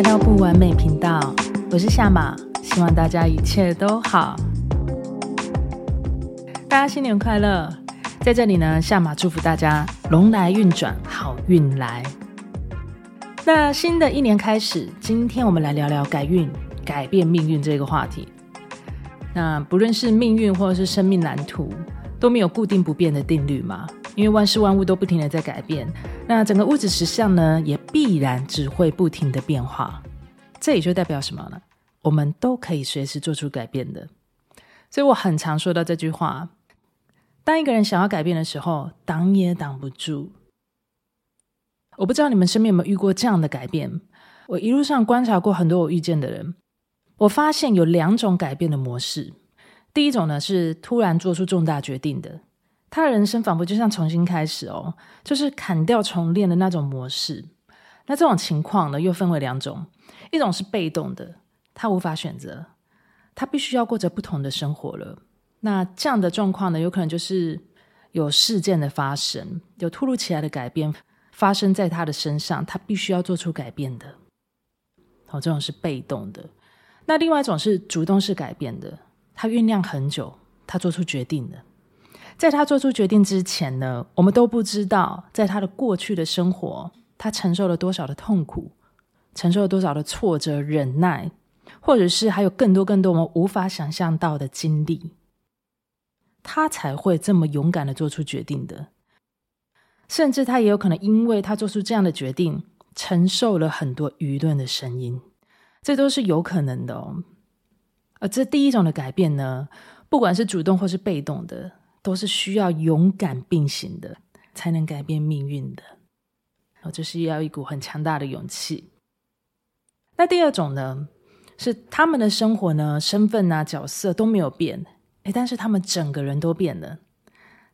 来到不完美频道，我是夏马，希望大家一切都好。大家新年快乐！在这里呢，夏马祝福大家龙来运转，好运来。那新的一年开始，今天我们来聊聊改运、改变命运这个话题。那不论是命运或者是生命蓝图，都没有固定不变的定律嘛？因为万事万物都不停的在改变，那整个物质实相呢，也必然只会不停的变化。这也就代表什么呢？我们都可以随时做出改变的。所以我很常说到这句话：当一个人想要改变的时候，挡也挡不住。我不知道你们身边有没有遇过这样的改变？我一路上观察过很多我遇见的人，我发现有两种改变的模式。第一种呢，是突然做出重大决定的。他的人生仿佛就像重新开始哦，就是砍掉重练的那种模式。那这种情况呢，又分为两种：一种是被动的，他无法选择，他必须要过着不同的生活了。那这样的状况呢，有可能就是有事件的发生，有突如其来的改变发生在他的身上，他必须要做出改变的。哦，这种是被动的。那另外一种是主动式改变的，他酝酿很久，他做出决定的。在他做出决定之前呢，我们都不知道，在他的过去的生活，他承受了多少的痛苦，承受了多少的挫折、忍耐，或者是还有更多更多我们无法想象到的经历，他才会这么勇敢的做出决定的。甚至他也有可能因为他做出这样的决定，承受了很多舆论的声音，这都是有可能的哦。而这第一种的改变呢，不管是主动或是被动的。都是需要勇敢并行的，才能改变命运的。我就是要一股很强大的勇气。那第二种呢，是他们的生活呢，身份啊、角色都没有变，诶，但是他们整个人都变了。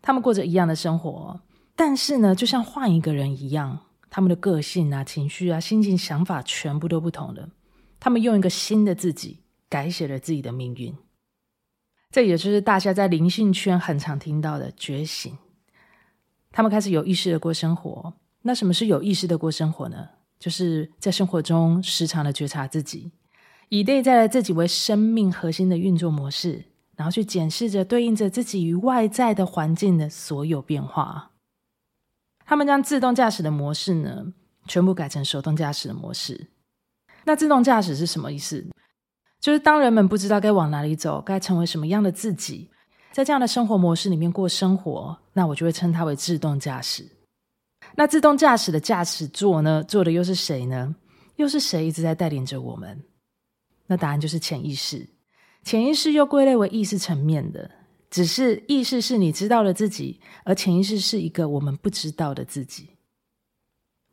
他们过着一样的生活，但是呢，就像换一个人一样，他们的个性啊、情绪啊、心情、想法全部都不同了。他们用一个新的自己，改写了自己的命运。这也就是大家在灵性圈很常听到的觉醒。他们开始有意识的过生活。那什么是有意识的过生活呢？就是在生活中时常的觉察自己，以内在的自己为生命核心的运作模式，然后去检视着对应着自己与外在的环境的所有变化。他们将自动驾驶的模式呢，全部改成手动驾驶的模式。那自动驾驶是什么意思？就是当人们不知道该往哪里走，该成为什么样的自己，在这样的生活模式里面过生活，那我就会称它为自动驾驶。那自动驾驶的驾驶座呢，坐的又是谁呢？又是谁一直在带领着我们？那答案就是潜意识。潜意识又归类为意识层面的，只是意识是你知道的自己，而潜意识是一个我们不知道的自己。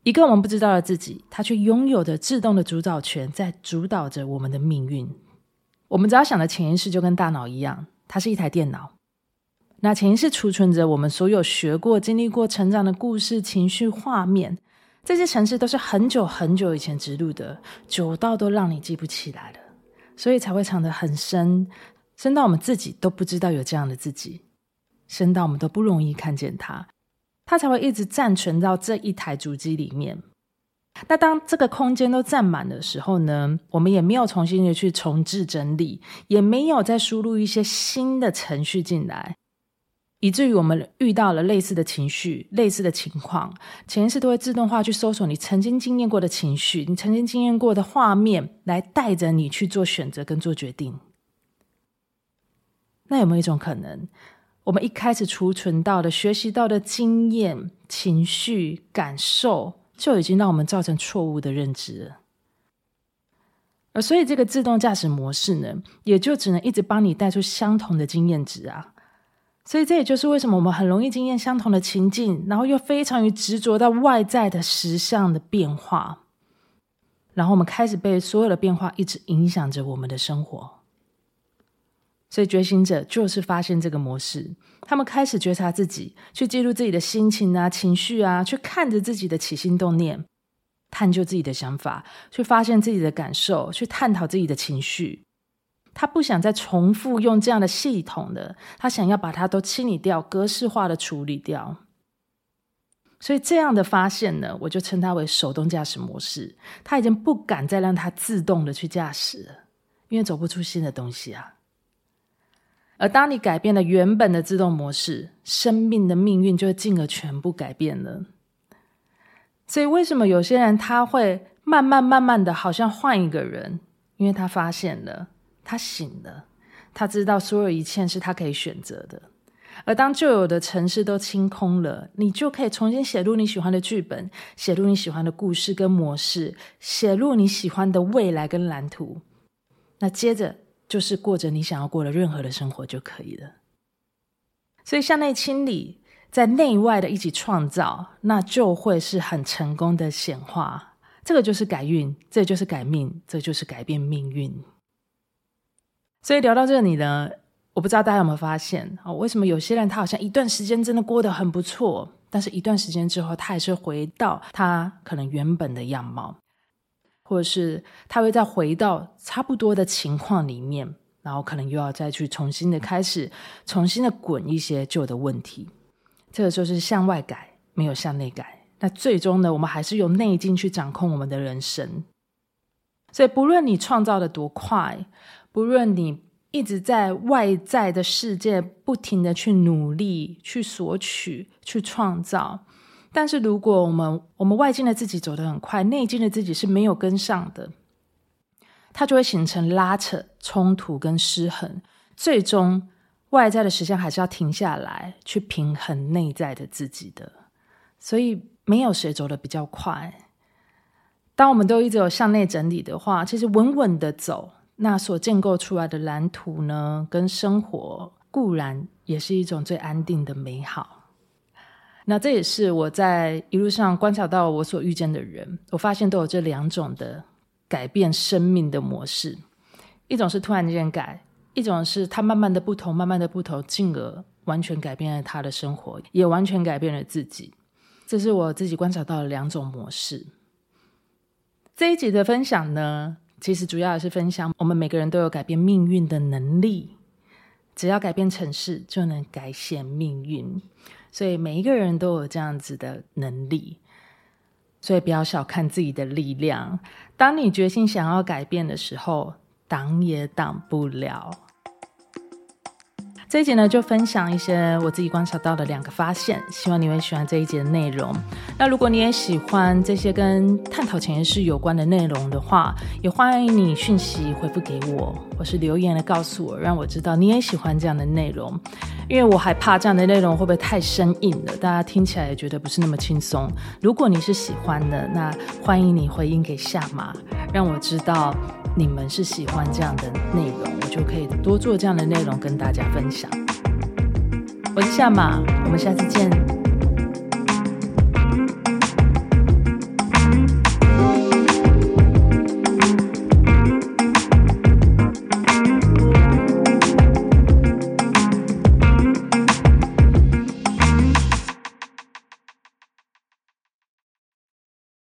一个我们不知道的自己，它却拥有着自动的主导权，在主导着我们的命运。我们只要想的潜意识就跟大脑一样，它是一台电脑。那潜意识储存着我们所有学过、经历过、成长的故事、情绪、画面，这些程式都是很久很久以前植入的，久到都让你记不起来了，所以才会藏得很深，深到我们自己都不知道有这样的自己，深到我们都不容易看见它。它才会一直暂存到这一台主机里面。那当这个空间都占满的时候呢，我们也没有重新的去重置整理，也没有再输入一些新的程序进来，以至于我们遇到了类似的情绪、类似的情况，潜意识都会自动化去搜索你曾经经验过的情绪、你曾经经验过的画面，来带着你去做选择跟做决定。那有没有一种可能？我们一开始储存到的、学习到的经验、情绪、感受，就已经让我们造成错误的认知了。而所以，这个自动驾驶模式呢，也就只能一直帮你带出相同的经验值啊。所以，这也就是为什么我们很容易经验相同的情境，然后又非常于执着到外在的实相的变化，然后我们开始被所有的变化一直影响着我们的生活。所以觉醒者就是发现这个模式，他们开始觉察自己，去记录自己的心情啊、情绪啊，去看着自己的起心动念，探究自己的想法，去发现自己的感受，去探讨自己的情绪。他不想再重复用这样的系统的，他想要把它都清理掉、格式化的处理掉。所以这样的发现呢，我就称它为手动驾驶模式。它已经不敢再让它自动的去驾驶了，因为走不出新的东西啊。而当你改变了原本的自动模式，生命的命运就会进而全部改变了。所以为什么有些人他会慢慢慢慢的，好像换一个人？因为他发现了，他醒了，他知道所有一切是他可以选择的。而当旧有的程式都清空了，你就可以重新写入你喜欢的剧本，写入你喜欢的故事跟模式，写入你喜欢的未来跟蓝图。那接着就是过着你想要过的任何的生活就可以了。所以向内清理，在内外的一起创造，那就会是很成功的显化。这个就是改运，这就是改命，这就是改变命运。所以聊到这里呢。我不知道大家有没有发现啊？为什么有些人他好像一段时间真的过得很不错，但是一段时间之后，他还是回到他可能原本的样貌，或者是他会再回到差不多的情况里面，然后可能又要再去重新的开始，重新的滚一些旧的问题。这个就是向外改，没有向内改。那最终呢，我们还是用内境去掌控我们的人生。所以，不论你创造的多快，不论你。一直在外在的世界不停的去努力、去索取、去创造，但是如果我们我们外境的自己走得很快，内境的自己是没有跟上的，它就会形成拉扯、冲突跟失衡，最终外在的实相还是要停下来去平衡内在的自己的，所以没有谁走得比较快。当我们都一直有向内整理的话，其实稳稳的走。那所建构出来的蓝图呢，跟生活固然也是一种最安定的美好。那这也是我在一路上观察到我所遇见的人，我发现都有这两种的改变生命的模式：一种是突然间改，一种是他慢慢的不同，慢慢的不同，进而完全改变了他的生活，也完全改变了自己。这是我自己观察到的两种模式。这一集的分享呢，其实主要也是分享，我们每个人都有改变命运的能力，只要改变城市，就能改写命运。所以每一个人都有这样子的能力，所以不要小看自己的力量。当你决心想要改变的时候，挡也挡不了。这一节呢，就分享一些我自己观察到的两个发现，希望你会喜欢这一节的内容。那如果你也喜欢这些跟探讨潜意识有关的内容的话，也欢迎你讯息回复给我，或是留言来告诉我，让我知道你也喜欢这样的内容。因为我害怕这样的内容会不会太生硬了，大家听起来也觉得不是那么轻松。如果你是喜欢的，那欢迎你回应给夏马，让我知道。你们是喜欢这样的内容，我就可以多做这样的内容跟大家分享。我是夏马，我们下次见。